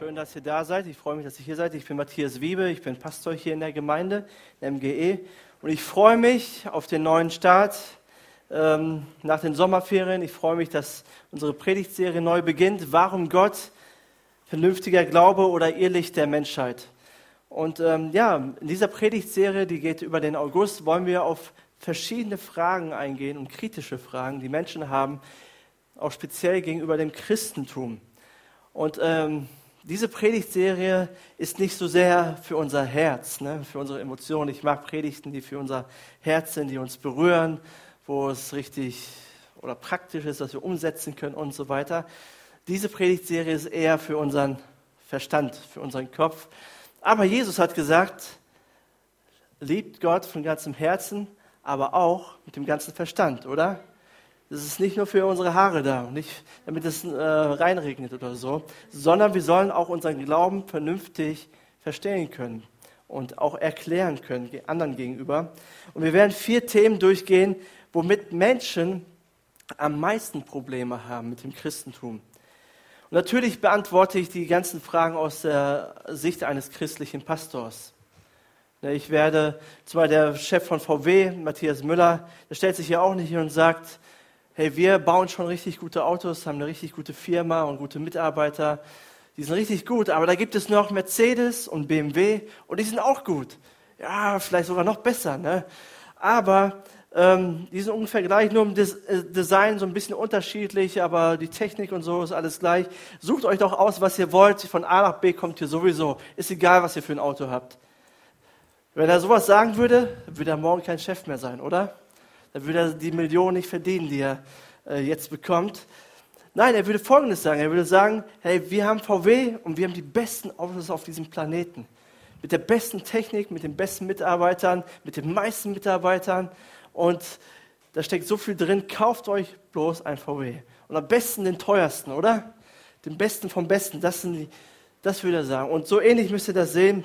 Schön, dass ihr da seid. Ich freue mich, dass ihr hier seid. Ich bin Matthias Wiebe, ich bin Pastor hier in der Gemeinde, in MGE. Und ich freue mich auf den neuen Start ähm, nach den Sommerferien. Ich freue mich, dass unsere Predigtserie neu beginnt. Warum Gott? Vernünftiger Glaube oder Irrlicht der Menschheit. Und ähm, ja, in dieser Predigtserie, die geht über den August, wollen wir auf verschiedene Fragen eingehen und kritische Fragen, die Menschen haben, auch speziell gegenüber dem Christentum. Und ähm, diese Predigtserie ist nicht so sehr für unser Herz, ne, für unsere Emotionen. Ich mag Predigten, die für unser Herz sind, die uns berühren, wo es richtig oder praktisch ist, dass wir umsetzen können und so weiter. Diese Predigtserie ist eher für unseren Verstand, für unseren Kopf. Aber Jesus hat gesagt, liebt Gott von ganzem Herzen, aber auch mit dem ganzen Verstand, oder? Das ist nicht nur für unsere Haare da, nicht damit es äh, reinregnet oder so, sondern wir sollen auch unseren Glauben vernünftig verstehen können und auch erklären können anderen gegenüber. Und wir werden vier Themen durchgehen, womit Menschen am meisten Probleme haben mit dem Christentum. Und natürlich beantworte ich die ganzen Fragen aus der Sicht eines christlichen Pastors. Ich werde, zwar der Chef von VW, Matthias Müller, der stellt sich ja auch nicht hier und sagt, hey, wir bauen schon richtig gute Autos, haben eine richtig gute Firma und gute Mitarbeiter. Die sind richtig gut, aber da gibt es noch Mercedes und BMW und die sind auch gut. Ja, vielleicht sogar noch besser. Ne? Aber ähm, die sind ungefähr gleich, nur im Des äh, Design so ein bisschen unterschiedlich, aber die Technik und so ist alles gleich. Sucht euch doch aus, was ihr wollt. Von A nach B kommt ihr sowieso. Ist egal, was ihr für ein Auto habt. Wenn er sowas sagen würde, würde er morgen kein Chef mehr sein, oder? Dann würde er die Millionen nicht verdienen, die er äh, jetzt bekommt. Nein, er würde Folgendes sagen. Er würde sagen, hey, wir haben VW und wir haben die besten Autos auf diesem Planeten. Mit der besten Technik, mit den besten Mitarbeitern, mit den meisten Mitarbeitern. Und da steckt so viel drin. Kauft euch bloß ein VW. Und am besten den teuersten, oder? Den besten vom Besten. Das, sind die, das würde er sagen. Und so ähnlich müsst ihr das sehen.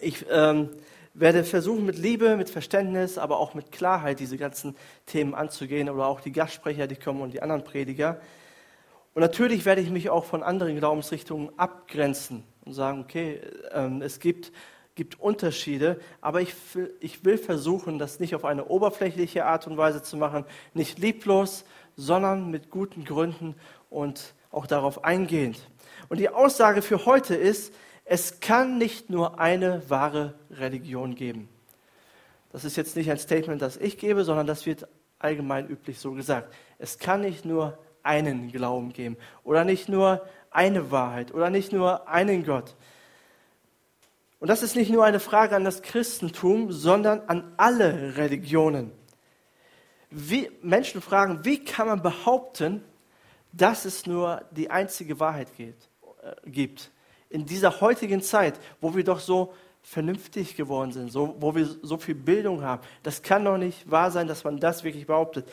Ich ähm, werde versuchen, mit Liebe, mit Verständnis, aber auch mit Klarheit diese ganzen Themen anzugehen oder auch die Gastsprecher, die kommen und die anderen Prediger. Und natürlich werde ich mich auch von anderen Glaubensrichtungen abgrenzen und sagen, okay, ähm, es gibt, gibt Unterschiede, aber ich ich will versuchen, das nicht auf eine oberflächliche Art und Weise zu machen, nicht lieblos, sondern mit guten Gründen und auch darauf eingehend. Und die Aussage für heute ist, es kann nicht nur eine wahre Religion geben. Das ist jetzt nicht ein Statement, das ich gebe, sondern das wird allgemein üblich so gesagt. Es kann nicht nur einen Glauben geben oder nicht nur eine Wahrheit oder nicht nur einen Gott. Und das ist nicht nur eine Frage an das Christentum, sondern an alle Religionen. Wie, Menschen fragen, wie kann man behaupten, dass es nur die einzige Wahrheit geht, äh, gibt? In dieser heutigen Zeit, wo wir doch so vernünftig geworden sind, so, wo wir so viel Bildung haben. Das kann doch nicht wahr sein, dass man das wirklich behauptet.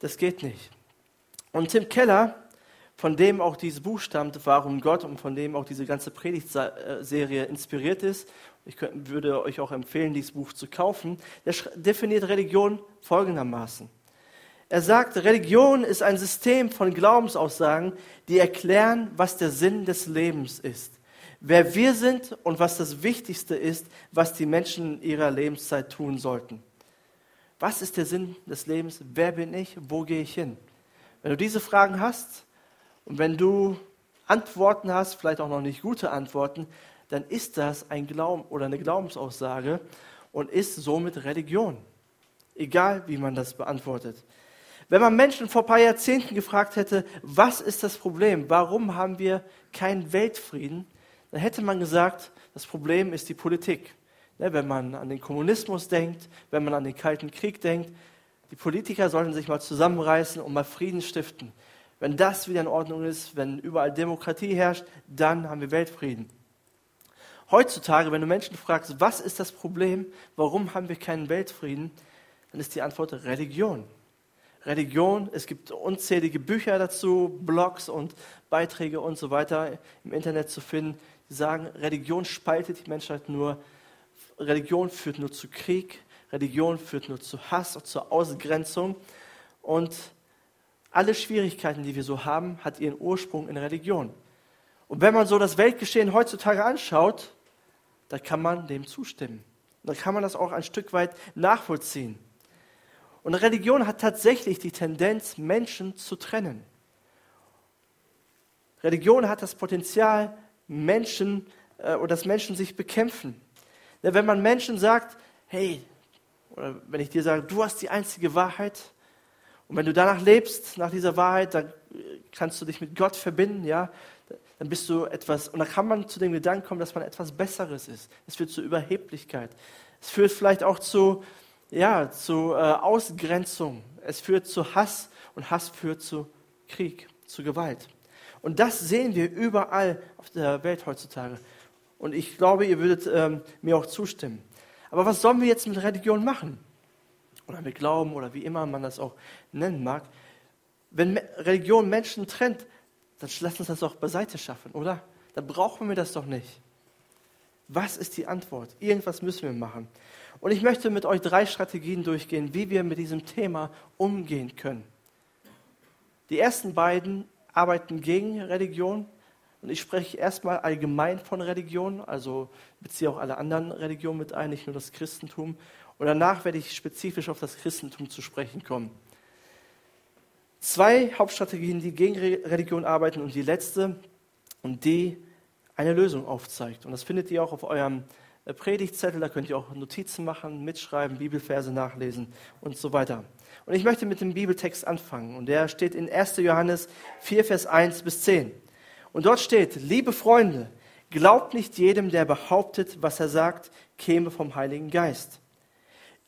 Das geht nicht. Und Tim Keller, von dem auch dieses Buch stammt, Warum Gott, und von dem auch diese ganze Predigtserie inspiriert ist, ich würde euch auch empfehlen, dieses Buch zu kaufen, der definiert Religion folgendermaßen. Er sagt, Religion ist ein System von Glaubensaussagen, die erklären, was der Sinn des Lebens ist, wer wir sind und was das Wichtigste ist, was die Menschen in ihrer Lebenszeit tun sollten. Was ist der Sinn des Lebens? Wer bin ich? Wo gehe ich hin? Wenn du diese Fragen hast und wenn du Antworten hast, vielleicht auch noch nicht gute Antworten, dann ist das ein Glauben oder eine Glaubensaussage und ist somit Religion. Egal, wie man das beantwortet. Wenn man Menschen vor ein paar Jahrzehnten gefragt hätte, was ist das Problem, warum haben wir keinen Weltfrieden, dann hätte man gesagt, das Problem ist die Politik. Ne, wenn man an den Kommunismus denkt, wenn man an den Kalten Krieg denkt, die Politiker sollten sich mal zusammenreißen und mal Frieden stiften. Wenn das wieder in Ordnung ist, wenn überall Demokratie herrscht, dann haben wir Weltfrieden. Heutzutage, wenn du Menschen fragst, was ist das Problem, warum haben wir keinen Weltfrieden, dann ist die Antwort Religion. Religion. Es gibt unzählige Bücher dazu, Blogs und Beiträge und so weiter im Internet zu finden, die sagen, Religion spaltet die Menschheit nur, Religion führt nur zu Krieg, Religion führt nur zu Hass und zur Ausgrenzung. Und alle Schwierigkeiten, die wir so haben, hat ihren Ursprung in Religion. Und wenn man so das Weltgeschehen heutzutage anschaut, da kann man dem zustimmen. Da kann man das auch ein Stück weit nachvollziehen. Und Religion hat tatsächlich die Tendenz, Menschen zu trennen. Religion hat das Potenzial, Menschen äh, oder dass Menschen sich bekämpfen. Ja, wenn man Menschen sagt, hey, oder wenn ich dir sage, du hast die einzige Wahrheit, und wenn du danach lebst, nach dieser Wahrheit, dann kannst du dich mit Gott verbinden, ja, dann bist du etwas, und dann kann man zu dem Gedanken kommen, dass man etwas Besseres ist. Es führt zu Überheblichkeit. Es führt vielleicht auch zu, ja, zu äh, Ausgrenzung. Es führt zu Hass und Hass führt zu Krieg, zu Gewalt. Und das sehen wir überall auf der Welt heutzutage. Und ich glaube, ihr würdet ähm, mir auch zustimmen. Aber was sollen wir jetzt mit Religion machen? Oder mit Glauben oder wie immer man das auch nennen mag. Wenn Religion Menschen trennt, dann lass uns das doch beiseite schaffen, oder? Dann brauchen wir das doch nicht. Was ist die Antwort? Irgendwas müssen wir machen. Und ich möchte mit euch drei Strategien durchgehen, wie wir mit diesem Thema umgehen können. Die ersten beiden arbeiten gegen Religion. Und ich spreche erstmal allgemein von Religion, also beziehe auch alle anderen Religionen mit ein, nicht nur das Christentum. Und danach werde ich spezifisch auf das Christentum zu sprechen kommen. Zwei Hauptstrategien, die gegen Religion arbeiten und die letzte, und die eine Lösung aufzeigt. Und das findet ihr auch auf eurem Predigtzettel, da könnt ihr auch Notizen machen, mitschreiben, Bibelverse nachlesen und so weiter. Und ich möchte mit dem Bibeltext anfangen. Und der steht in 1. Johannes 4, Vers 1 bis 10. Und dort steht, liebe Freunde, glaubt nicht jedem, der behauptet, was er sagt, käme vom Heiligen Geist.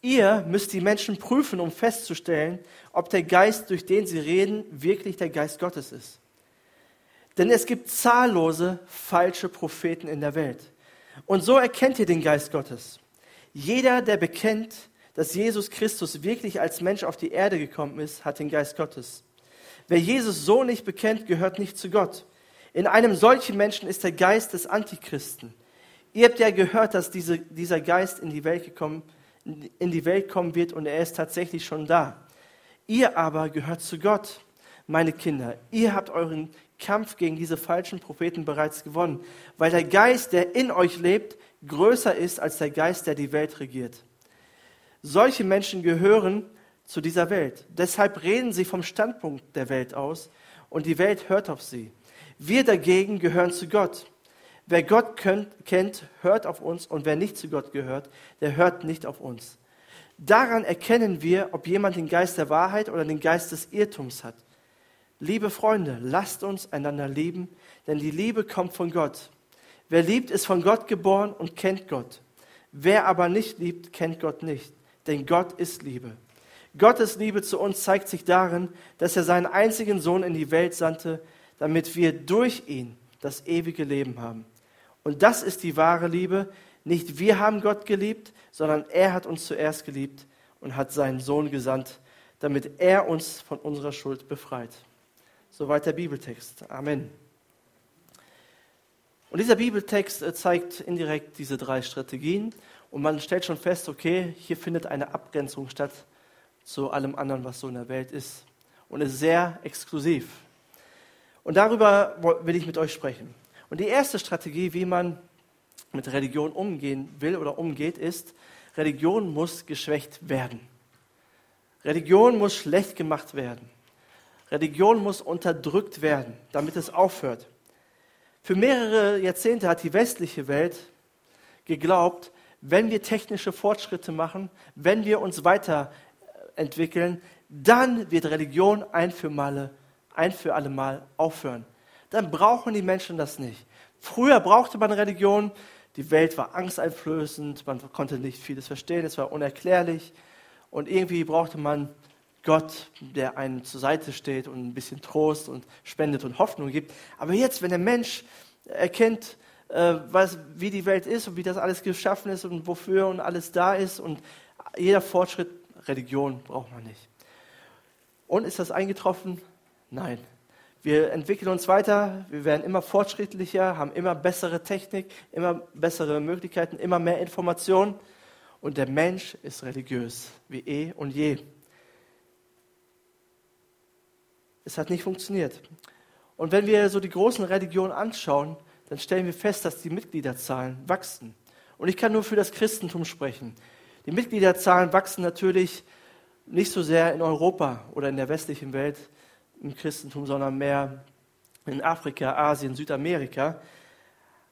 Ihr müsst die Menschen prüfen, um festzustellen, ob der Geist, durch den sie reden, wirklich der Geist Gottes ist. Denn es gibt zahllose falsche Propheten in der Welt. Und so erkennt ihr den Geist Gottes. Jeder, der bekennt, dass Jesus Christus wirklich als Mensch auf die Erde gekommen ist, hat den Geist Gottes. Wer Jesus so nicht bekennt, gehört nicht zu Gott. In einem solchen Menschen ist der Geist des Antichristen. Ihr habt ja gehört, dass diese, dieser Geist in die, Welt gekommen, in die Welt kommen wird und er ist tatsächlich schon da. Ihr aber gehört zu Gott, meine Kinder. Ihr habt euren Kampf gegen diese falschen Propheten bereits gewonnen, weil der Geist, der in euch lebt, größer ist als der Geist, der die Welt regiert. Solche Menschen gehören zu dieser Welt. Deshalb reden sie vom Standpunkt der Welt aus und die Welt hört auf sie. Wir dagegen gehören zu Gott. Wer Gott kennt, hört auf uns und wer nicht zu Gott gehört, der hört nicht auf uns. Daran erkennen wir, ob jemand den Geist der Wahrheit oder den Geist des Irrtums hat. Liebe Freunde, lasst uns einander lieben, denn die Liebe kommt von Gott. Wer liebt, ist von Gott geboren und kennt Gott. Wer aber nicht liebt, kennt Gott nicht denn Gott ist Liebe. Gottes Liebe zu uns zeigt sich darin, dass er seinen einzigen Sohn in die Welt sandte, damit wir durch ihn das ewige Leben haben. Und das ist die wahre Liebe. Nicht wir haben Gott geliebt, sondern er hat uns zuerst geliebt und hat seinen Sohn gesandt, damit er uns von unserer Schuld befreit. Soweit der Bibeltext. Amen. Und dieser Bibeltext äh, zeigt indirekt diese drei Strategien und man stellt schon fest, okay, hier findet eine Abgrenzung statt zu allem anderen, was so in der Welt ist. Und ist sehr exklusiv. Und darüber will ich mit euch sprechen. Und die erste Strategie, wie man mit Religion umgehen will oder umgeht, ist, Religion muss geschwächt werden. Religion muss schlecht gemacht werden. Religion muss unterdrückt werden, damit es aufhört. Für mehrere Jahrzehnte hat die westliche Welt geglaubt, wenn wir technische Fortschritte machen, wenn wir uns weiterentwickeln, dann wird Religion ein für, Male, ein für alle Mal aufhören. Dann brauchen die Menschen das nicht. Früher brauchte man Religion, die Welt war angsteinflößend, man konnte nicht vieles verstehen, es war unerklärlich und irgendwie brauchte man Gott, der einem zur Seite steht und ein bisschen Trost und spendet und Hoffnung gibt. Aber jetzt, wenn der Mensch erkennt, äh, was, wie die Welt ist und wie das alles geschaffen ist und wofür und alles da ist. Und jeder Fortschritt, Religion braucht man nicht. Und ist das eingetroffen? Nein. Wir entwickeln uns weiter, wir werden immer fortschrittlicher, haben immer bessere Technik, immer bessere Möglichkeiten, immer mehr Informationen. Und der Mensch ist religiös, wie eh und je. Es hat nicht funktioniert. Und wenn wir so die großen Religionen anschauen, dann stellen wir fest, dass die Mitgliederzahlen wachsen. Und ich kann nur für das Christentum sprechen. Die Mitgliederzahlen wachsen natürlich nicht so sehr in Europa oder in der westlichen Welt im Christentum, sondern mehr in Afrika, Asien, Südamerika.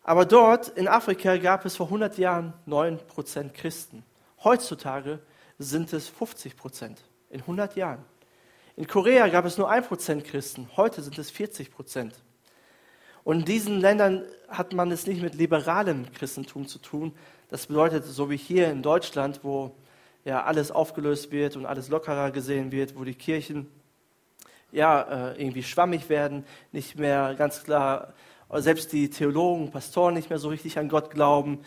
Aber dort in Afrika gab es vor 100 Jahren 9% Christen. Heutzutage sind es 50% in 100 Jahren. In Korea gab es nur 1% Christen, heute sind es 40% Und in diesen Ländern hat man es nicht mit liberalem Christentum zu tun. Das bedeutet, so wie hier in Deutschland, wo ja alles aufgelöst wird und alles lockerer gesehen wird, wo die Kirchen ja äh, irgendwie schwammig werden, nicht mehr ganz klar, selbst die Theologen, Pastoren nicht mehr so richtig an Gott glauben.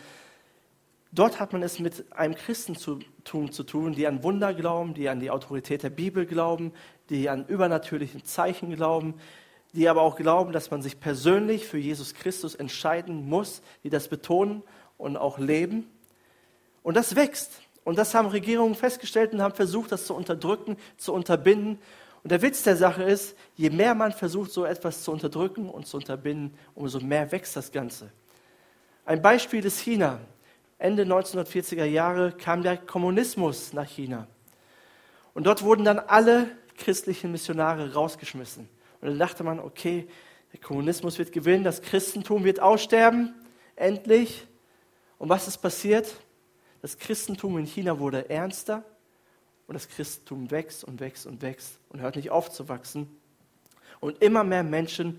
Dort hat man es mit einem Christentum zu tun, die an Wunder glauben, die an die Autorität der Bibel glauben, die an übernatürlichen Zeichen glauben, die aber auch glauben, dass man sich persönlich für Jesus Christus entscheiden muss, die das betonen und auch leben. Und das wächst. Und das haben Regierungen festgestellt und haben versucht, das zu unterdrücken, zu unterbinden. Und der Witz der Sache ist, je mehr man versucht, so etwas zu unterdrücken und zu unterbinden, umso mehr wächst das Ganze. Ein Beispiel ist China. Ende 1940er Jahre kam der Kommunismus nach China. Und dort wurden dann alle christlichen Missionare rausgeschmissen. Und dann dachte man, okay, der Kommunismus wird gewinnen, das Christentum wird aussterben, endlich. Und was ist passiert? Das Christentum in China wurde ernster und das Christentum wächst und wächst und wächst und hört nicht auf zu wachsen. Und immer mehr Menschen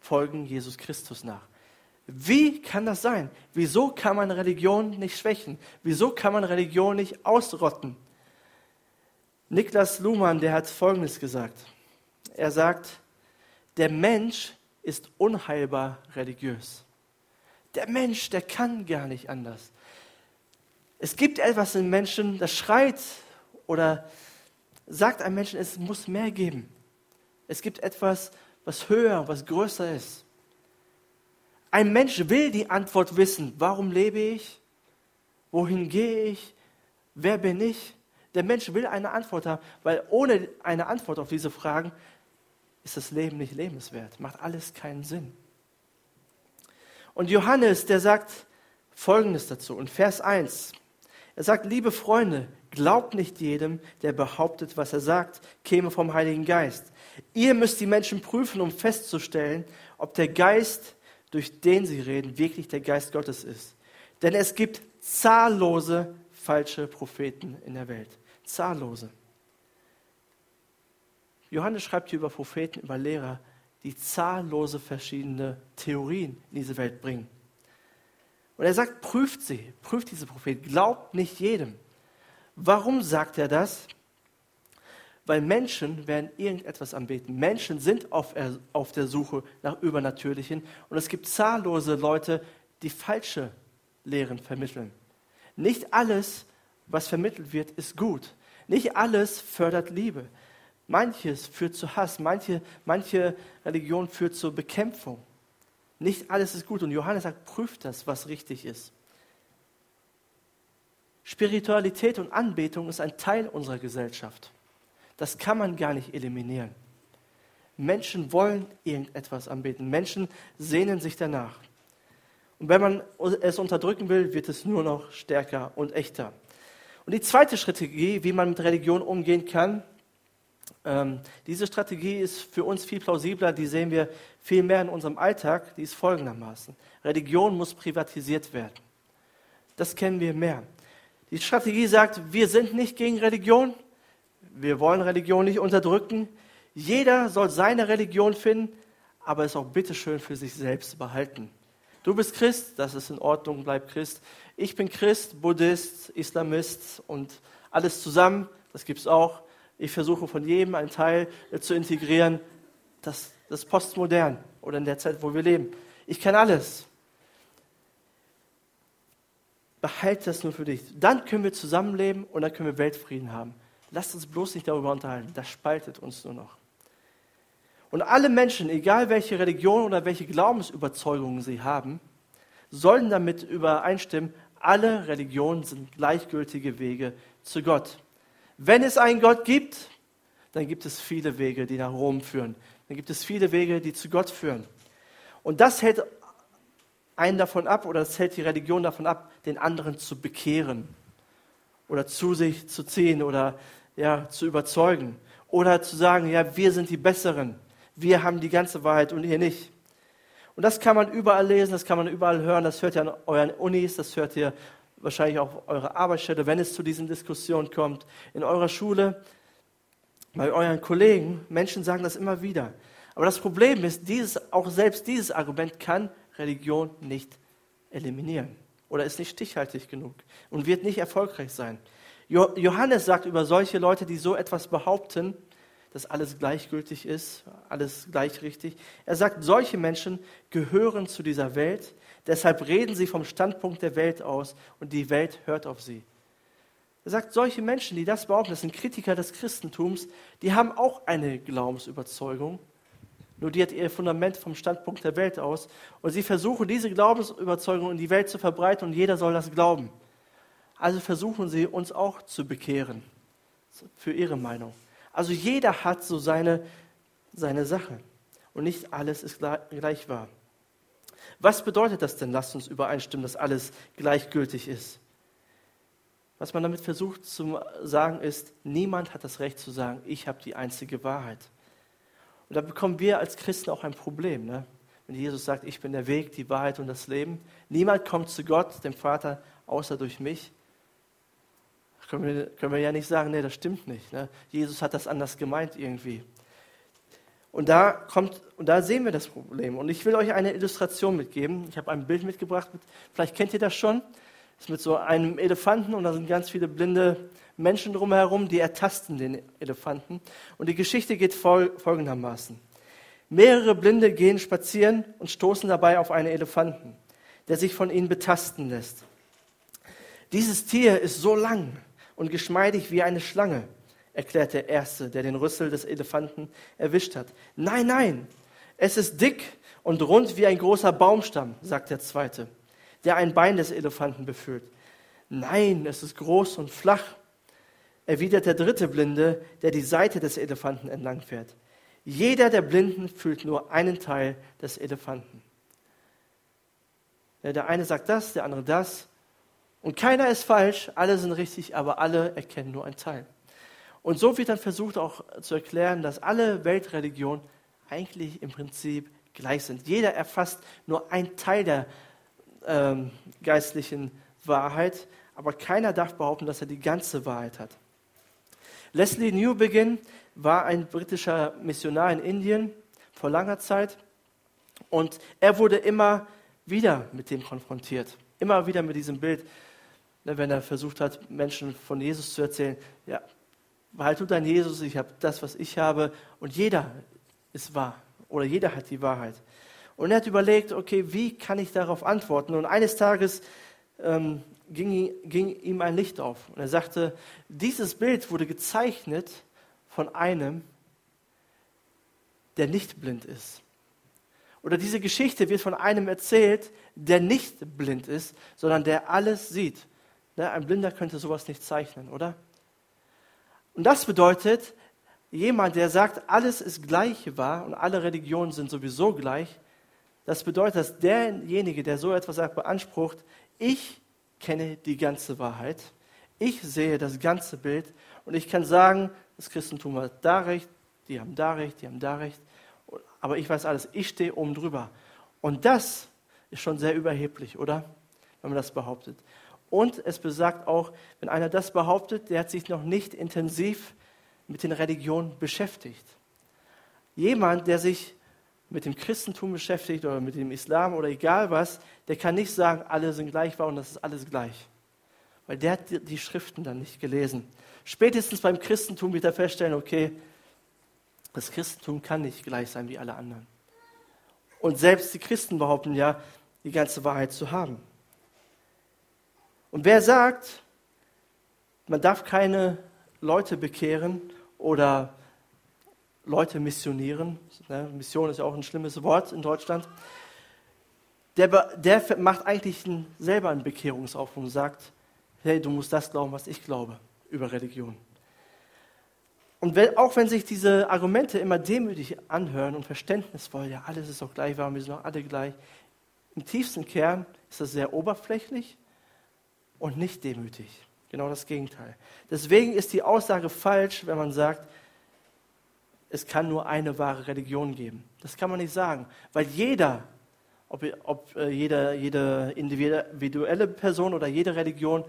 folgen Jesus Christus nach. Wie kann das sein? Wieso kann man Religion nicht schwächen? Wieso kann man Religion nicht ausrotten? Niklas Luhmann, der hat Folgendes gesagt. Er sagt, der Mensch ist unheilbar religiös. Der Mensch, der kann gar nicht anders. Es gibt etwas im Menschen, das schreit oder sagt einem Menschen, es muss mehr geben. Es gibt etwas, was höher, was größer ist. Ein Mensch will die Antwort wissen. Warum lebe ich? Wohin gehe ich? Wer bin ich? Der Mensch will eine Antwort haben, weil ohne eine Antwort auf diese Fragen ist das Leben nicht lebenswert, macht alles keinen Sinn. Und Johannes, der sagt Folgendes dazu, in Vers 1. Er sagt, liebe Freunde, glaubt nicht jedem, der behauptet, was er sagt, käme vom Heiligen Geist. Ihr müsst die Menschen prüfen, um festzustellen, ob der Geist, durch den sie reden, wirklich der Geist Gottes ist. Denn es gibt zahllose falsche Propheten in der Welt. Zahllose. Johannes schreibt hier über Propheten, über Lehrer, die zahllose verschiedene Theorien in diese Welt bringen. Und er sagt, prüft sie, prüft diese Propheten, glaubt nicht jedem. Warum sagt er das? Weil Menschen werden irgendetwas anbeten. Menschen sind auf, auf der Suche nach Übernatürlichen und es gibt zahllose Leute, die falsche Lehren vermitteln. Nicht alles, was vermittelt wird, ist gut. Nicht alles fördert Liebe. Manches führt zu Hass, manche, manche Religion führt zur Bekämpfung. Nicht alles ist gut. Und Johannes sagt, prüft das, was richtig ist. Spiritualität und Anbetung ist ein Teil unserer Gesellschaft. Das kann man gar nicht eliminieren. Menschen wollen irgendetwas anbeten. Menschen sehnen sich danach. Und wenn man es unterdrücken will, wird es nur noch stärker und echter. Und die zweite Strategie, wie man mit Religion umgehen kann, ähm, diese Strategie ist für uns viel plausibler, die sehen wir viel mehr in unserem Alltag, die ist folgendermaßen. Religion muss privatisiert werden. Das kennen wir mehr. Die Strategie sagt, wir sind nicht gegen Religion, wir wollen Religion nicht unterdrücken. Jeder soll seine Religion finden, aber es auch bitteschön für sich selbst behalten. Du bist Christ, das ist in Ordnung, bleib Christ. Ich bin Christ, Buddhist, Islamist und alles zusammen, das gibt es auch. Ich versuche von jedem einen Teil zu integrieren. Das, das ist postmodern oder in der Zeit, wo wir leben. Ich kann alles. Behalte das nur für dich. Dann können wir zusammenleben und dann können wir Weltfrieden haben. Lasst uns bloß nicht darüber unterhalten. Das spaltet uns nur noch. Und alle Menschen, egal welche Religion oder welche Glaubensüberzeugungen sie haben, sollen damit übereinstimmen, alle Religionen sind gleichgültige Wege zu Gott. Wenn es einen Gott gibt, dann gibt es viele Wege, die nach Rom führen. dann gibt es viele Wege, die zu Gott führen. Und das hält einen davon ab oder das hält die Religion davon ab, den anderen zu bekehren oder zu sich zu ziehen oder ja, zu überzeugen oder zu sagen, ja, wir sind die Besseren, wir haben die ganze Wahrheit und ihr nicht. Und das kann man überall lesen, das kann man überall hören, das hört ihr an euren Unis, das hört ihr wahrscheinlich auch auf eurer Arbeitsstelle, wenn es zu diesen Diskussionen kommt, in eurer Schule, bei euren Kollegen. Menschen sagen das immer wieder. Aber das Problem ist, dieses, auch selbst dieses Argument kann Religion nicht eliminieren oder ist nicht stichhaltig genug und wird nicht erfolgreich sein. Johannes sagt über solche Leute, die so etwas behaupten, dass alles gleichgültig ist, alles gleich richtig. Er sagt, solche Menschen gehören zu dieser Welt, deshalb reden sie vom Standpunkt der Welt aus und die Welt hört auf sie. Er sagt, solche Menschen, die das behaupten, das sind Kritiker des Christentums, die haben auch eine Glaubensüberzeugung, nur die hat ihr Fundament vom Standpunkt der Welt aus und sie versuchen, diese Glaubensüberzeugung in die Welt zu verbreiten und jeder soll das glauben. Also versuchen sie, uns auch zu bekehren für ihre Meinung. Also jeder hat so seine, seine Sache und nicht alles ist gleich wahr. Was bedeutet das denn? Lasst uns übereinstimmen, dass alles gleichgültig ist. Was man damit versucht zu sagen ist, niemand hat das Recht zu sagen, ich habe die einzige Wahrheit. Und da bekommen wir als Christen auch ein Problem. Ne? Wenn Jesus sagt, ich bin der Weg, die Wahrheit und das Leben. Niemand kommt zu Gott, dem Vater, außer durch mich können wir, können wir ja nicht sagen, nee, das stimmt nicht. Ne? Jesus hat das anders gemeint irgendwie. Und da kommt, und da sehen wir das Problem. Und ich will euch eine Illustration mitgeben. Ich habe ein Bild mitgebracht. Vielleicht kennt ihr das schon. Das ist mit so einem Elefanten und da sind ganz viele blinde Menschen drumherum, die ertasten den Elefanten. Und die Geschichte geht fol folgendermaßen. Mehrere Blinde gehen spazieren und stoßen dabei auf einen Elefanten, der sich von ihnen betasten lässt. Dieses Tier ist so lang, und geschmeidig wie eine Schlange, erklärt der Erste, der den Rüssel des Elefanten erwischt hat. Nein, nein, es ist dick und rund wie ein großer Baumstamm, sagt der Zweite, der ein Bein des Elefanten befüllt. Nein, es ist groß und flach, erwidert der dritte Blinde, der die Seite des Elefanten entlang fährt. Jeder der Blinden fühlt nur einen Teil des Elefanten. Der eine sagt das, der andere das. Und keiner ist falsch, alle sind richtig, aber alle erkennen nur einen Teil. Und so wird dann versucht auch zu erklären, dass alle Weltreligionen eigentlich im Prinzip gleich sind. Jeder erfasst nur einen Teil der ähm, geistlichen Wahrheit, aber keiner darf behaupten, dass er die ganze Wahrheit hat. Leslie Newbegin war ein britischer Missionar in Indien vor langer Zeit und er wurde immer wieder mit dem konfrontiert. Immer wieder mit diesem Bild Ne, wenn er versucht hat, Menschen von Jesus zu erzählen, ja, behalt du dein Jesus, ich habe das, was ich habe und jeder ist wahr oder jeder hat die Wahrheit. Und er hat überlegt, okay, wie kann ich darauf antworten? Und eines Tages ähm, ging, ging ihm ein Licht auf und er sagte, dieses Bild wurde gezeichnet von einem, der nicht blind ist. Oder diese Geschichte wird von einem erzählt, der nicht blind ist, sondern der alles sieht. Ne, ein Blinder könnte sowas nicht zeichnen, oder? Und das bedeutet, jemand, der sagt, alles ist gleich wahr und alle Religionen sind sowieso gleich, das bedeutet, dass derjenige, der so etwas sagt, beansprucht, ich kenne die ganze Wahrheit, ich sehe das ganze Bild und ich kann sagen, das Christentum hat da recht, die haben da recht, die haben da recht, aber ich weiß alles, ich stehe oben drüber. Und das ist schon sehr überheblich, oder? Wenn man das behauptet. Und es besagt auch, wenn einer das behauptet, der hat sich noch nicht intensiv mit den Religionen beschäftigt. Jemand, der sich mit dem Christentum beschäftigt oder mit dem Islam oder egal was, der kann nicht sagen, alle sind gleich wahr und das ist alles gleich. Weil der hat die Schriften dann nicht gelesen. Spätestens beim Christentum wird er feststellen, okay, das Christentum kann nicht gleich sein wie alle anderen. Und selbst die Christen behaupten ja, die ganze Wahrheit zu haben. Und wer sagt, man darf keine Leute bekehren oder Leute missionieren, ne, Mission ist ja auch ein schlimmes Wort in Deutschland, der, der macht eigentlich selber einen Bekehrungsaufruf und sagt, hey, du musst das glauben, was ich glaube über Religion. Und wenn, auch wenn sich diese Argumente immer demütig anhören und verständnisvoll, ja, alles ist doch gleich warm, wir sind doch alle gleich, im tiefsten Kern ist das sehr oberflächlich und nicht demütig. Genau das Gegenteil. Deswegen ist die Aussage falsch, wenn man sagt, es kann nur eine wahre Religion geben. Das kann man nicht sagen, weil jeder, ob, ob äh, jede, jede individuelle Person oder jede Religion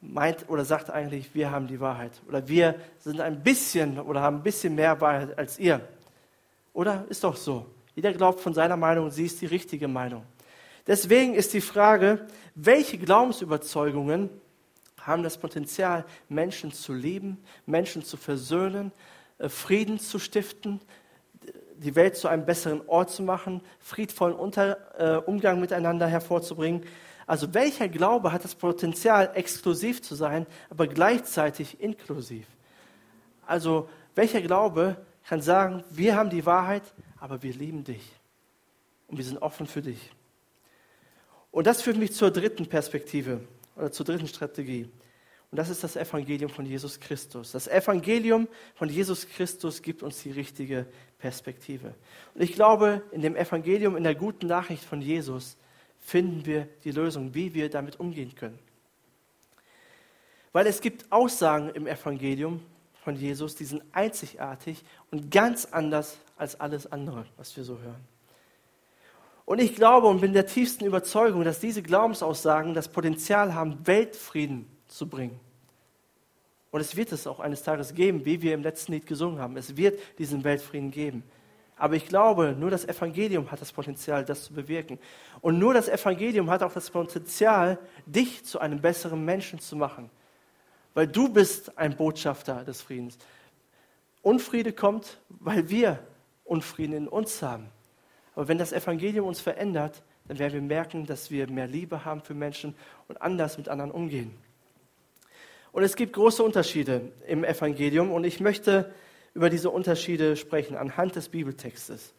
meint oder sagt eigentlich, wir haben die Wahrheit oder wir sind ein bisschen oder haben ein bisschen mehr Wahrheit als ihr. Oder ist doch so. Jeder glaubt von seiner Meinung, sie ist die richtige Meinung. Deswegen ist die Frage, welche Glaubensüberzeugungen haben das Potenzial, Menschen zu lieben, Menschen zu versöhnen, äh, Frieden zu stiften, die Welt zu einem besseren Ort zu machen, friedvollen Unter, äh, Umgang miteinander hervorzubringen. Also welcher Glaube hat das Potenzial, exklusiv zu sein, aber gleichzeitig inklusiv? Also welcher Glaube kann sagen, wir haben die Wahrheit, aber wir lieben dich und wir sind offen für dich. Und das führt mich zur dritten Perspektive oder zur dritten Strategie. Und das ist das Evangelium von Jesus Christus. Das Evangelium von Jesus Christus gibt uns die richtige Perspektive. Und ich glaube, in dem Evangelium, in der guten Nachricht von Jesus, finden wir die Lösung, wie wir damit umgehen können. Weil es gibt Aussagen im Evangelium von Jesus, die sind einzigartig und ganz anders als alles andere, was wir so hören. Und ich glaube und bin der tiefsten Überzeugung, dass diese Glaubensaussagen das Potenzial haben, Weltfrieden zu bringen. Und es wird es auch eines Tages geben, wie wir im letzten Lied gesungen haben. Es wird diesen Weltfrieden geben. Aber ich glaube, nur das Evangelium hat das Potenzial, das zu bewirken. Und nur das Evangelium hat auch das Potenzial, dich zu einem besseren Menschen zu machen. Weil du bist ein Botschafter des Friedens. Unfriede kommt, weil wir Unfrieden in uns haben. Aber wenn das Evangelium uns verändert, dann werden wir merken, dass wir mehr Liebe haben für Menschen und anders mit anderen umgehen. Und es gibt große Unterschiede im Evangelium und ich möchte über diese Unterschiede sprechen anhand des Bibeltextes.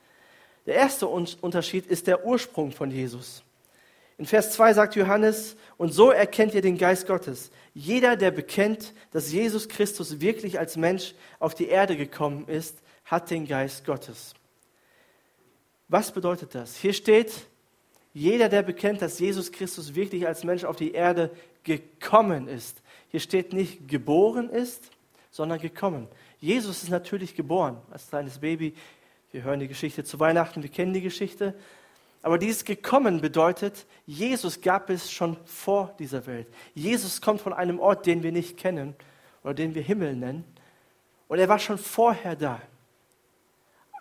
Der erste Unterschied ist der Ursprung von Jesus. In Vers 2 sagt Johannes, und so erkennt ihr den Geist Gottes. Jeder, der bekennt, dass Jesus Christus wirklich als Mensch auf die Erde gekommen ist, hat den Geist Gottes. Was bedeutet das? Hier steht, jeder, der bekennt, dass Jesus Christus wirklich als Mensch auf die Erde gekommen ist. Hier steht nicht geboren ist, sondern gekommen. Jesus ist natürlich geboren als kleines Baby. Wir hören die Geschichte zu Weihnachten, wir kennen die Geschichte. Aber dieses gekommen bedeutet, Jesus gab es schon vor dieser Welt. Jesus kommt von einem Ort, den wir nicht kennen oder den wir Himmel nennen. Und er war schon vorher da.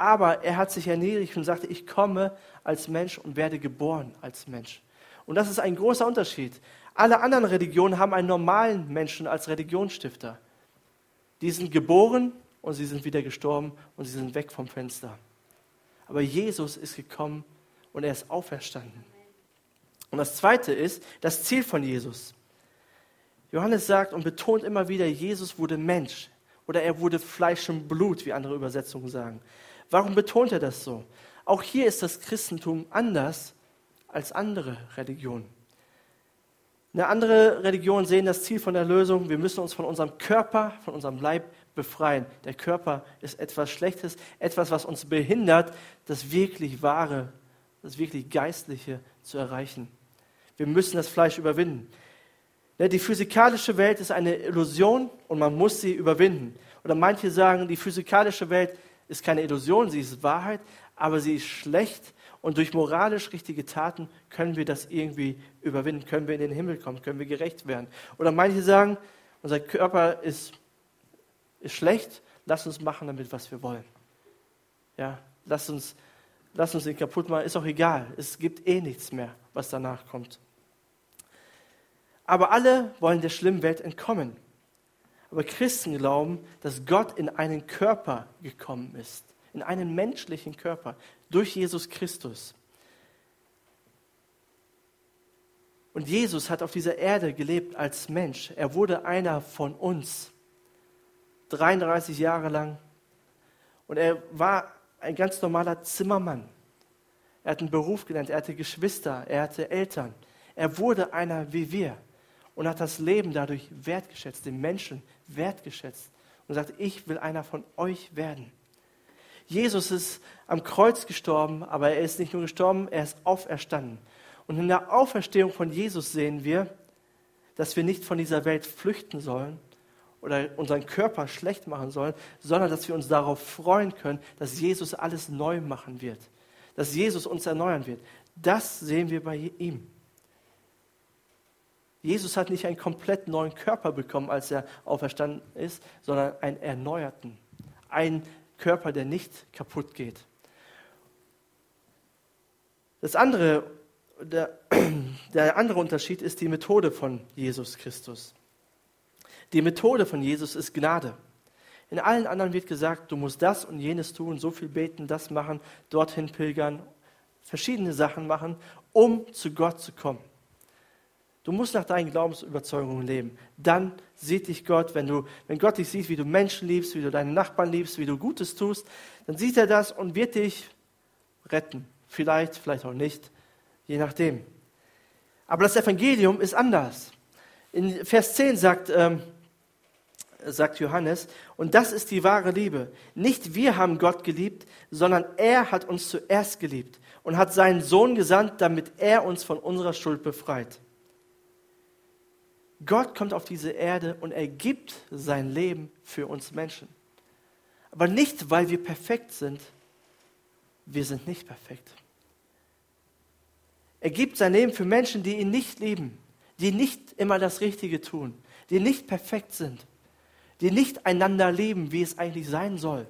Aber er hat sich erniedrigt und sagte, ich komme als Mensch und werde geboren als Mensch. Und das ist ein großer Unterschied. Alle anderen Religionen haben einen normalen Menschen als Religionsstifter. Die sind geboren und sie sind wieder gestorben und sie sind weg vom Fenster. Aber Jesus ist gekommen und er ist auferstanden. Und das Zweite ist das Ziel von Jesus. Johannes sagt und betont immer wieder, Jesus wurde Mensch oder er wurde Fleisch und Blut, wie andere Übersetzungen sagen. Warum betont er das so? Auch hier ist das Christentum anders als andere Religionen. Eine andere Religion sehen das Ziel von der Lösung, wir müssen uns von unserem Körper, von unserem Leib befreien. Der Körper ist etwas Schlechtes, etwas, was uns behindert, das wirklich Wahre, das wirklich Geistliche zu erreichen. Wir müssen das Fleisch überwinden. Ne, die physikalische Welt ist eine Illusion und man muss sie überwinden. Oder manche sagen, die physikalische Welt ist keine Illusion, sie ist Wahrheit, aber sie ist schlecht und durch moralisch richtige Taten können wir das irgendwie überwinden, können wir in den Himmel kommen, können wir gerecht werden. Oder manche sagen, unser Körper ist, ist schlecht, lass uns machen damit, was wir wollen. Ja, lass uns, lass uns ihn kaputt machen, ist auch egal. Es gibt eh nichts mehr, was danach kommt. Aber alle wollen der schlimmen Welt entkommen. Aber Christen glauben, dass Gott in einen Körper gekommen ist, in einen menschlichen Körper, durch Jesus Christus. Und Jesus hat auf dieser Erde gelebt als Mensch. Er wurde einer von uns, 33 Jahre lang. Und er war ein ganz normaler Zimmermann. Er hat einen Beruf gelernt, er hatte Geschwister, er hatte Eltern. Er wurde einer wie wir und hat das Leben dadurch wertgeschätzt, den Menschen wertgeschätzt und sagt, ich will einer von euch werden. Jesus ist am Kreuz gestorben, aber er ist nicht nur gestorben, er ist auferstanden. Und in der Auferstehung von Jesus sehen wir, dass wir nicht von dieser Welt flüchten sollen oder unseren Körper schlecht machen sollen, sondern dass wir uns darauf freuen können, dass Jesus alles neu machen wird, dass Jesus uns erneuern wird. Das sehen wir bei ihm. Jesus hat nicht einen komplett neuen Körper bekommen, als er auferstanden ist, sondern einen erneuerten, einen Körper, der nicht kaputt geht. Das andere, der, der andere Unterschied ist die Methode von Jesus Christus. Die Methode von Jesus ist Gnade. In allen anderen wird gesagt, du musst das und jenes tun, so viel beten, das machen, dorthin pilgern, verschiedene Sachen machen, um zu Gott zu kommen. Du musst nach deinen Glaubensüberzeugungen leben. Dann sieht dich Gott, wenn, du, wenn Gott dich sieht, wie du Menschen liebst, wie du deinen Nachbarn liebst, wie du Gutes tust, dann sieht er das und wird dich retten. Vielleicht, vielleicht auch nicht, je nachdem. Aber das Evangelium ist anders. In Vers 10 sagt, ähm, sagt Johannes, und das ist die wahre Liebe. Nicht wir haben Gott geliebt, sondern er hat uns zuerst geliebt und hat seinen Sohn gesandt, damit er uns von unserer Schuld befreit. Gott kommt auf diese Erde und er gibt sein Leben für uns Menschen. Aber nicht, weil wir perfekt sind. Wir sind nicht perfekt. Er gibt sein Leben für Menschen, die ihn nicht lieben, die nicht immer das Richtige tun, die nicht perfekt sind, die nicht einander lieben, wie es eigentlich sein soll.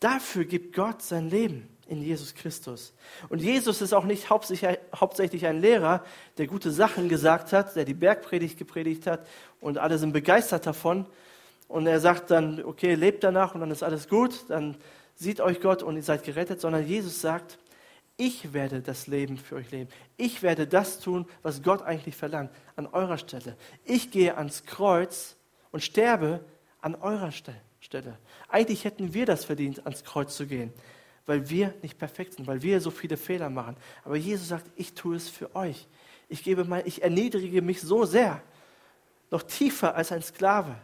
Dafür gibt Gott sein Leben in Jesus Christus. Und Jesus ist auch nicht hauptsächlich ein Lehrer, der gute Sachen gesagt hat, der die Bergpredigt gepredigt hat und alle sind begeistert davon. Und er sagt dann, okay, lebt danach und dann ist alles gut, dann sieht euch Gott und ihr seid gerettet, sondern Jesus sagt, ich werde das Leben für euch leben. Ich werde das tun, was Gott eigentlich verlangt, an eurer Stelle. Ich gehe ans Kreuz und sterbe an eurer Stelle. Eigentlich hätten wir das verdient, ans Kreuz zu gehen weil wir nicht perfekt sind, weil wir so viele Fehler machen. Aber Jesus sagt, ich tue es für euch. Ich gebe mal, ich erniedrige mich so sehr, noch tiefer als ein Sklave.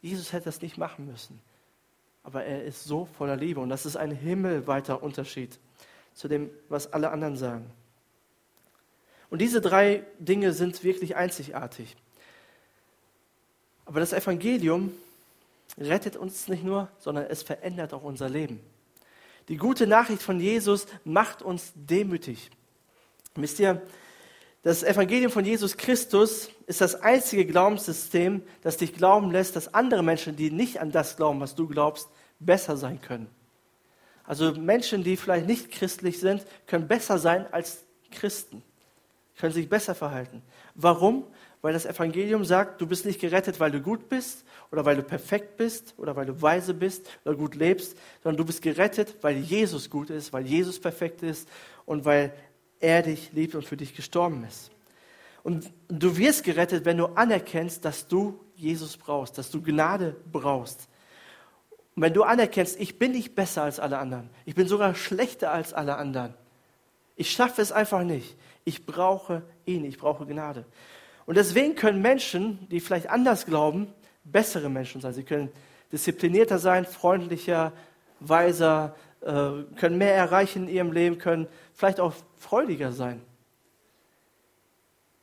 Jesus hätte das nicht machen müssen. Aber er ist so voller Liebe und das ist ein himmelweiter Unterschied zu dem, was alle anderen sagen. Und diese drei Dinge sind wirklich einzigartig. Aber das Evangelium rettet uns nicht nur, sondern es verändert auch unser Leben. Die gute Nachricht von Jesus macht uns demütig. Wisst ihr, das Evangelium von Jesus Christus ist das einzige Glaubenssystem, das dich glauben lässt, dass andere Menschen, die nicht an das glauben, was du glaubst, besser sein können. Also Menschen, die vielleicht nicht christlich sind, können besser sein als Christen, können sich besser verhalten. Warum? Weil das Evangelium sagt, du bist nicht gerettet, weil du gut bist oder weil du perfekt bist oder weil du weise bist oder gut lebst, sondern du bist gerettet, weil Jesus gut ist, weil Jesus perfekt ist und weil er dich liebt und für dich gestorben ist. Und du wirst gerettet, wenn du anerkennst, dass du Jesus brauchst, dass du Gnade brauchst. Und wenn du anerkennst, ich bin nicht besser als alle anderen, ich bin sogar schlechter als alle anderen. Ich schaffe es einfach nicht. Ich brauche ihn, ich brauche Gnade. Und deswegen können Menschen, die vielleicht anders glauben, bessere Menschen sein. Sie können disziplinierter sein, freundlicher, weiser, äh, können mehr erreichen in ihrem Leben, können vielleicht auch freudiger sein.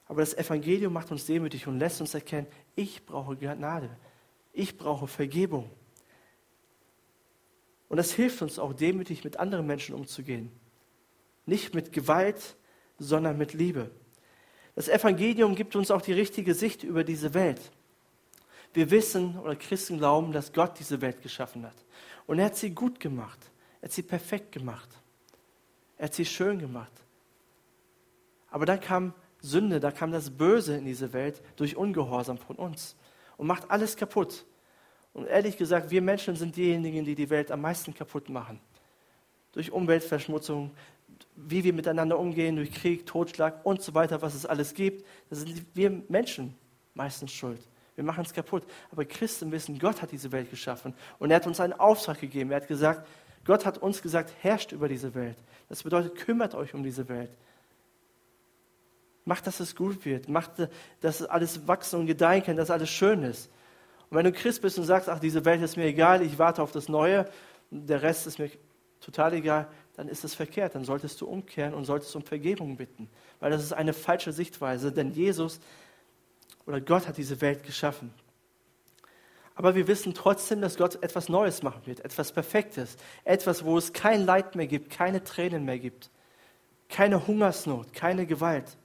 Aber das Evangelium macht uns demütig und lässt uns erkennen, ich brauche Gnade, ich brauche Vergebung. Und das hilft uns auch demütig mit anderen Menschen umzugehen. Nicht mit Gewalt, sondern mit Liebe. Das Evangelium gibt uns auch die richtige Sicht über diese Welt. Wir wissen oder Christen glauben, dass Gott diese Welt geschaffen hat. Und er hat sie gut gemacht. Er hat sie perfekt gemacht. Er hat sie schön gemacht. Aber dann kam Sünde, da kam das Böse in diese Welt durch Ungehorsam von uns und macht alles kaputt. Und ehrlich gesagt, wir Menschen sind diejenigen, die die Welt am meisten kaputt machen. Durch Umweltverschmutzung, wie wir miteinander umgehen, durch Krieg, Totschlag und so weiter, was es alles gibt, da sind wir Menschen meistens schuld. Wir machen es kaputt. Aber Christen wissen, Gott hat diese Welt geschaffen und er hat uns einen Auftrag gegeben. Er hat gesagt, Gott hat uns gesagt, herrscht über diese Welt. Das bedeutet, kümmert euch um diese Welt. Macht, dass es gut wird. Macht, dass alles wachsen und gedeihen kann, dass alles schön ist. Und wenn du Christ bist und sagst, ach, diese Welt ist mir egal, ich warte auf das Neue, der Rest ist mir total egal, dann ist es verkehrt. Dann solltest du umkehren und solltest um Vergebung bitten. Weil das ist eine falsche Sichtweise, denn Jesus oder Gott hat diese Welt geschaffen. Aber wir wissen trotzdem, dass Gott etwas Neues machen wird, etwas Perfektes, etwas, wo es kein Leid mehr gibt, keine Tränen mehr gibt, keine Hungersnot, keine Gewalt.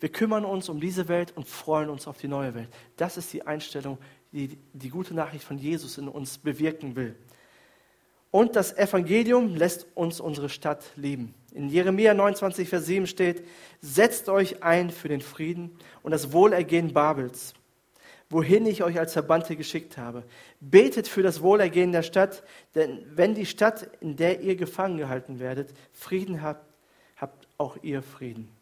Wir kümmern uns um diese Welt und freuen uns auf die neue Welt. Das ist die Einstellung, die die gute Nachricht von Jesus in uns bewirken will. Und das Evangelium lässt uns unsere Stadt lieben. In Jeremia 29, Vers 7 steht, setzt euch ein für den Frieden und das Wohlergehen Babels, wohin ich euch als Verbannte geschickt habe. Betet für das Wohlergehen der Stadt, denn wenn die Stadt, in der ihr gefangen gehalten werdet, Frieden habt, habt auch ihr Frieden.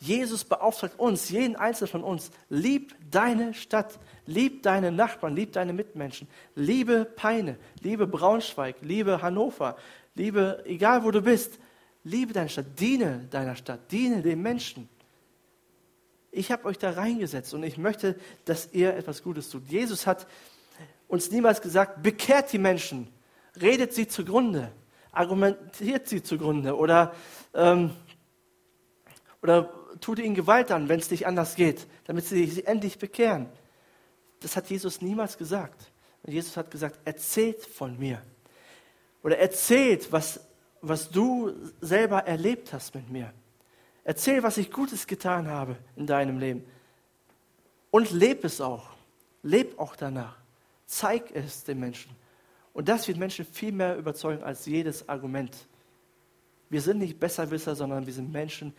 Jesus beauftragt uns, jeden Einzelnen von uns, lieb deine Stadt, lieb deine Nachbarn, lieb deine Mitmenschen, liebe Peine, liebe Braunschweig, liebe Hannover, liebe, egal wo du bist, liebe deine Stadt, diene deiner Stadt, diene den Menschen. Ich habe euch da reingesetzt und ich möchte, dass ihr etwas Gutes tut. Jesus hat uns niemals gesagt, bekehrt die Menschen, redet sie zugrunde, argumentiert sie zugrunde oder, ähm, oder tut ihnen Gewalt an, wenn es nicht anders geht, damit sie sich endlich bekehren. Das hat Jesus niemals gesagt. Und Jesus hat gesagt, erzählt von mir. Oder erzählt, was, was du selber erlebt hast mit mir. Erzähl, was ich Gutes getan habe in deinem Leben. Und leb es auch. Leb auch danach. Zeig es den Menschen. Und das wird Menschen viel mehr überzeugen als jedes Argument. Wir sind nicht Besserwisser, sondern wir sind Menschen,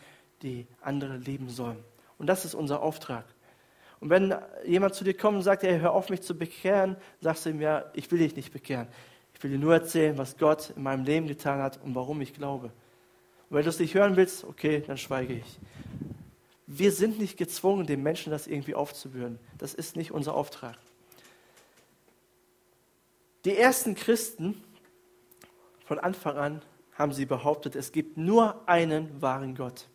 die andere lieben sollen. Und das ist unser Auftrag. Und wenn jemand zu dir kommt und sagt, hey, hör auf mich zu bekehren, sagst du ihm, ja, ich will dich nicht bekehren. Ich will dir nur erzählen, was Gott in meinem Leben getan hat und warum ich glaube. Und wenn du es nicht hören willst, okay, dann schweige ich. Wir sind nicht gezwungen, den Menschen das irgendwie aufzubühren. Das ist nicht unser Auftrag. Die ersten Christen von Anfang an haben sie behauptet, es gibt nur einen wahren Gott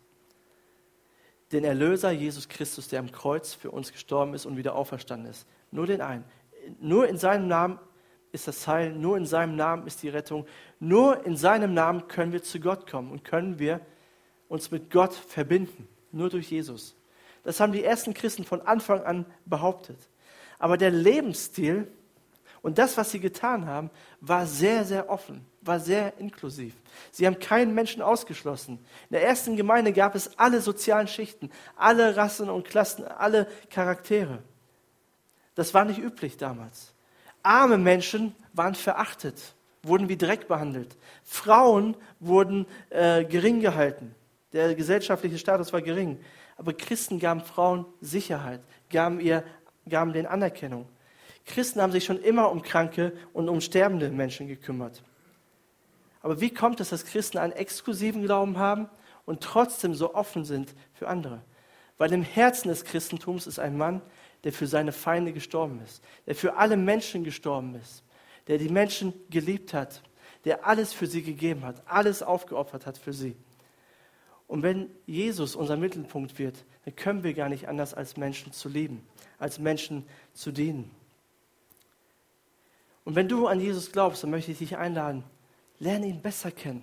den Erlöser Jesus Christus, der am Kreuz für uns gestorben ist und wieder auferstanden ist. Nur den einen. Nur in seinem Namen ist das Heil, nur in seinem Namen ist die Rettung. Nur in seinem Namen können wir zu Gott kommen und können wir uns mit Gott verbinden. Nur durch Jesus. Das haben die ersten Christen von Anfang an behauptet. Aber der Lebensstil und das, was sie getan haben, war sehr, sehr offen, war sehr inklusiv. Sie haben keinen Menschen ausgeschlossen. In der ersten Gemeinde gab es alle sozialen Schichten, alle Rassen und Klassen, alle Charaktere. Das war nicht üblich damals. Arme Menschen waren verachtet, wurden wie Dreck behandelt. Frauen wurden äh, gering gehalten. Der gesellschaftliche Status war gering. Aber Christen gaben Frauen Sicherheit, gaben, ihr, gaben denen Anerkennung. Christen haben sich schon immer um kranke und um sterbende Menschen gekümmert. Aber wie kommt es, dass Christen einen exklusiven Glauben haben und trotzdem so offen sind für andere? Weil im Herzen des Christentums ist ein Mann, der für seine Feinde gestorben ist, der für alle Menschen gestorben ist, der die Menschen geliebt hat, der alles für sie gegeben hat, alles aufgeopfert hat für sie. Und wenn Jesus unser Mittelpunkt wird, dann können wir gar nicht anders als Menschen zu lieben, als Menschen zu dienen. Und wenn du an Jesus glaubst, dann möchte ich dich einladen, Lerne ihn besser kennen.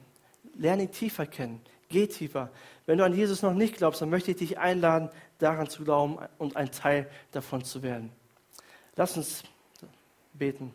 Lerne ihn tiefer kennen. Geh tiefer. Wenn du an Jesus noch nicht glaubst, dann möchte ich dich einladen, daran zu glauben und ein Teil davon zu werden. Lass uns beten.